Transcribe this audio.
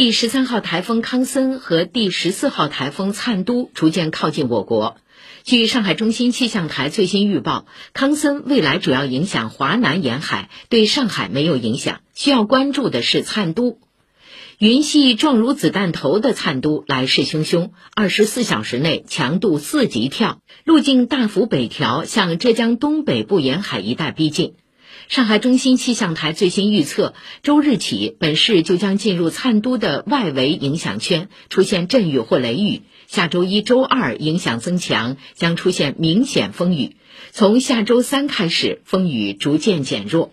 第十三号台风康森和第十四号台风灿都逐渐靠近我国。据上海中心气象台最新预报，康森未来主要影响华南沿海，对上海没有影响。需要关注的是灿都。云系状如子弹头的灿都来势汹汹，二十四小时内强度四级跳，路径大幅北调，向浙江东北部沿海一带逼近。上海中心气象台最新预测，周日起，本市就将进入灿都的外围影响圈，出现阵雨或雷雨。下周一周二影响增强，将出现明显风雨。从下周三开始，风雨逐渐减弱。